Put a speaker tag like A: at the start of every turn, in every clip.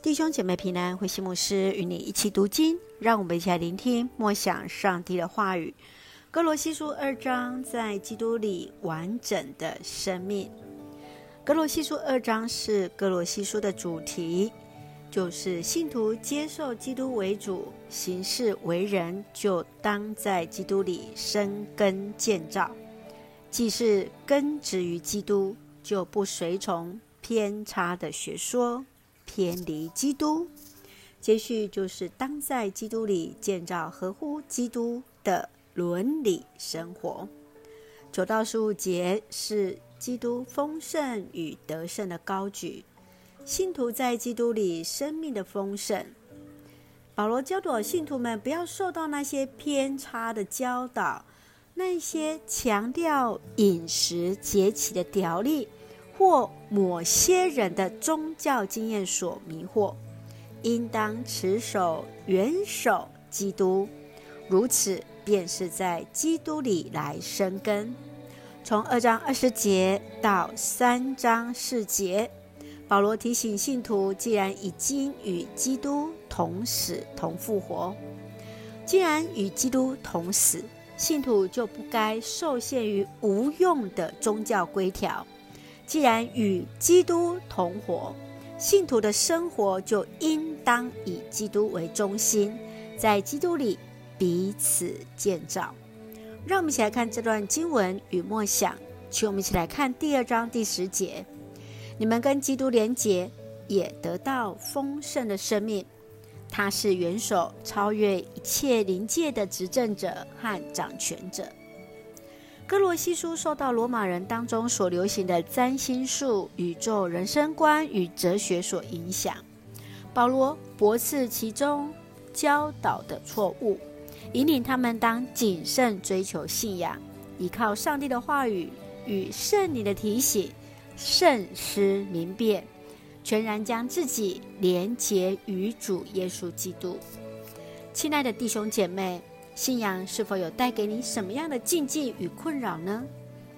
A: 弟兄姐妹平安，慧馨牧师与你一起读经，让我们一起来聆听默想上帝的话语。哥罗西书二章，在基督里完整的生命。哥罗西书二章是哥罗西书的主题，就是信徒接受基督为主，行事为人就当在基督里生根建造。既是根植于基督，就不随从偏差的学说。偏离基督，接续就是当在基督里建造合乎基督的伦理生活。九到十五节是基督丰盛与得胜的高举，信徒在基督里生命的丰盛。保罗教导信徒们不要受到那些偏差的教导，那些强调饮食节期的条例。或某些人的宗教经验所迷惑，应当持守元首基督，如此便是在基督里来生根。从二章二十节到三章四节，保罗提醒信徒：既然已经与基督同死同复活，既然与基督同死，信徒就不该受限于无用的宗教规条。既然与基督同活，信徒的生活就应当以基督为中心，在基督里彼此建造。让我们一起来看这段经文与默想。请我们一起来看第二章第十节：你们跟基督连结，也得到丰盛的生命。他是元首，超越一切灵界的执政者和掌权者。哥罗西书受到罗马人当中所流行的占星术、宇宙人生观与哲学所影响，保罗驳斥其中教导的错误，引领他们当谨慎追求信仰，依靠上帝的话语与圣灵的提醒，慎思明辨，全然将自己连结于主耶稣基督。亲爱的弟兄姐妹。信仰是否有带给你什么样的禁忌与困扰呢？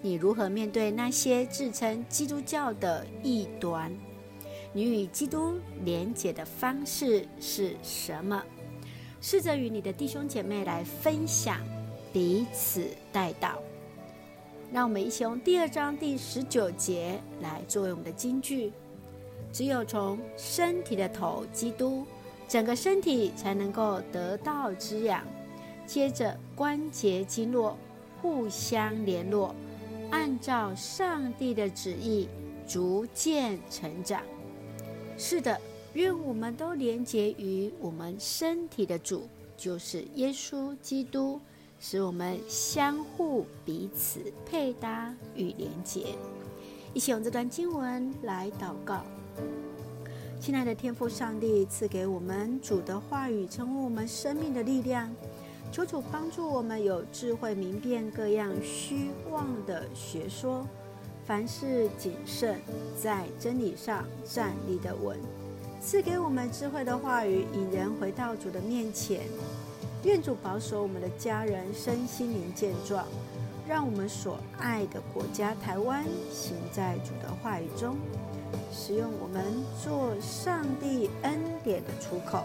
A: 你如何面对那些自称基督教的异端？你与基督连结的方式是什么？试着与你的弟兄姐妹来分享，彼此代祷。让我们一起用第二章第十九节来作为我们的金句：只有从身体的头基督，整个身体才能够得到滋养。接着，关节经络互相联络，按照上帝的旨意逐渐成长。是的，愿我们都连结于我们身体的主，就是耶稣基督，使我们相互彼此配搭与连结。一起用这段经文来祷告。亲爱的天父上帝，赐给我们主的话语，成为我们生命的力量。求主帮助我们有智慧明辨各样虚妄的学说，凡事谨慎，在真理上站立得稳。赐给我们智慧的话语，引人回到主的面前。愿主保守我们的家人身心灵健壮，让我们所爱的国家台湾行在主的话语中，使用我们做上帝恩典的出口。